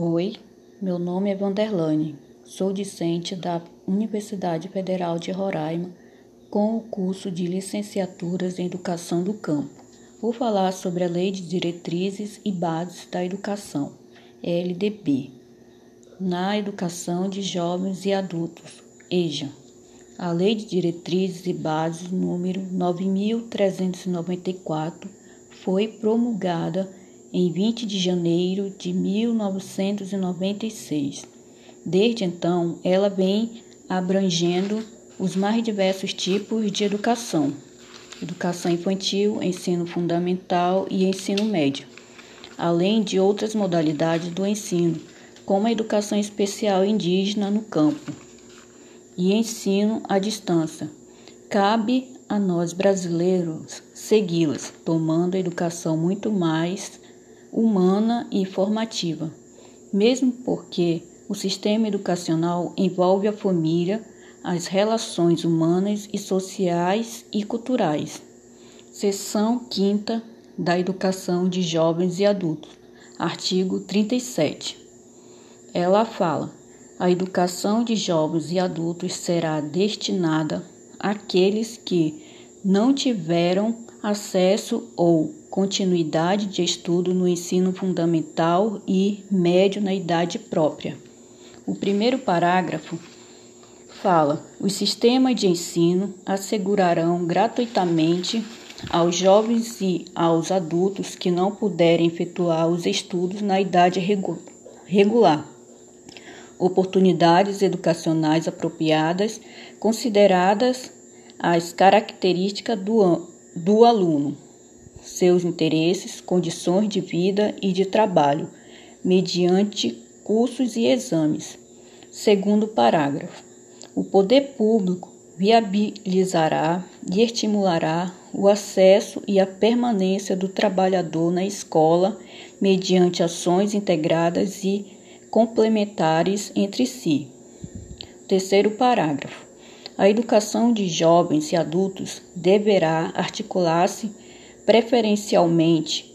Oi, meu nome é Vanderlane, sou discente da Universidade Federal de Roraima com o curso de Licenciaturas em Educação do Campo. Vou falar sobre a Lei de Diretrizes e Bases da Educação, LDB, na educação de jovens e adultos, EJA. A Lei de Diretrizes e Bases número 9394 foi promulgada em 20 de janeiro de 1996. Desde então, ela vem abrangendo os mais diversos tipos de educação: educação infantil, ensino fundamental e ensino médio, além de outras modalidades do ensino, como a educação especial indígena no campo e ensino à distância. Cabe a nós brasileiros segui-las, tomando a educação muito mais humana e formativa, mesmo porque o sistema educacional envolve a família, as relações humanas e sociais e culturais. Seção 5 da Educação de Jovens e Adultos, artigo 37. Ela fala: a educação de jovens e adultos será destinada àqueles que não tiveram acesso ou continuidade de estudo no ensino fundamental e médio na idade própria. O primeiro parágrafo fala: os sistemas de ensino assegurarão gratuitamente aos jovens e aos adultos que não puderem efetuar os estudos na idade regular oportunidades educacionais apropriadas, consideradas as características do, do aluno seus interesses, condições de vida e de trabalho, mediante cursos e exames. Segundo parágrafo. O poder público viabilizará e estimulará o acesso e a permanência do trabalhador na escola mediante ações integradas e complementares entre si. Terceiro parágrafo. A educação de jovens e adultos deverá articular-se preferencialmente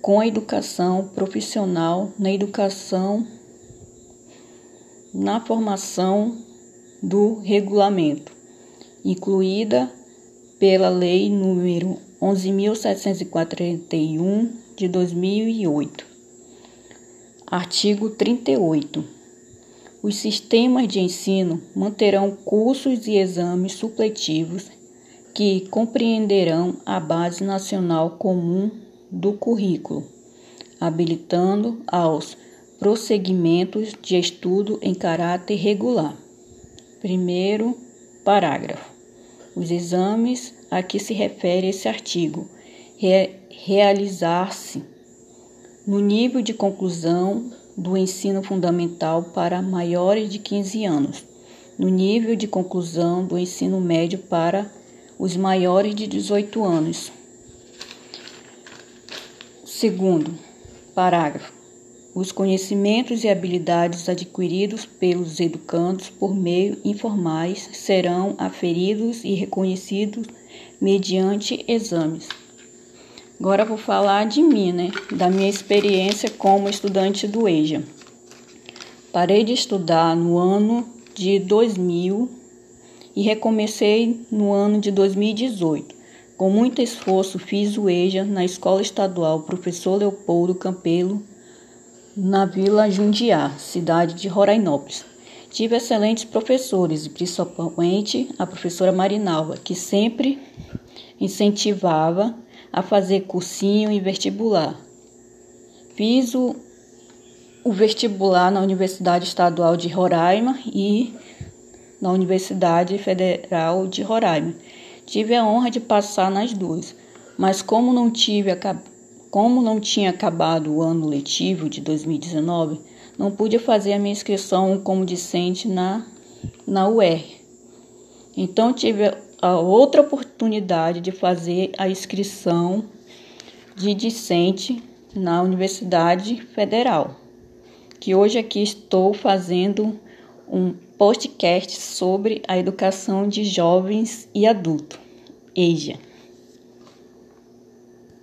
com a educação profissional, na educação, na formação do regulamento, incluída pela Lei número 11.741 de 2008. Artigo 38. Os sistemas de ensino manterão cursos e exames supletivos que compreenderão a base nacional comum do currículo, habilitando aos prosseguimentos de estudo em caráter regular. Primeiro parágrafo. Os exames a que se refere esse artigo re realizar-se no nível de conclusão do ensino fundamental para maiores de 15 anos, no nível de conclusão do ensino médio para os maiores de 18 anos. Segundo, parágrafo. Os conhecimentos e habilidades adquiridos pelos educandos por meio informais serão aferidos e reconhecidos mediante exames. Agora vou falar de mim, né? Da minha experiência como estudante do EJA. Parei de estudar no ano de 2000 e recomecei no ano de 2018. Com muito esforço, fiz o EJA na Escola Estadual Professor Leopoldo Campelo, na Vila Jundiá, cidade de Rorainópolis. Tive excelentes professores, principalmente a professora Marinalva, que sempre incentivava a fazer cursinho e vestibular. Fiz o, o vestibular na Universidade Estadual de Roraima e na Universidade Federal de Roraima. Tive a honra de passar nas duas, mas como não tive como não tinha acabado o ano letivo de 2019, não pude fazer a minha inscrição como discente na na UR. Então tive a outra oportunidade de fazer a inscrição de discente na Universidade Federal, que hoje aqui estou fazendo um podcast sobre a educação de jovens e adultos. EJA.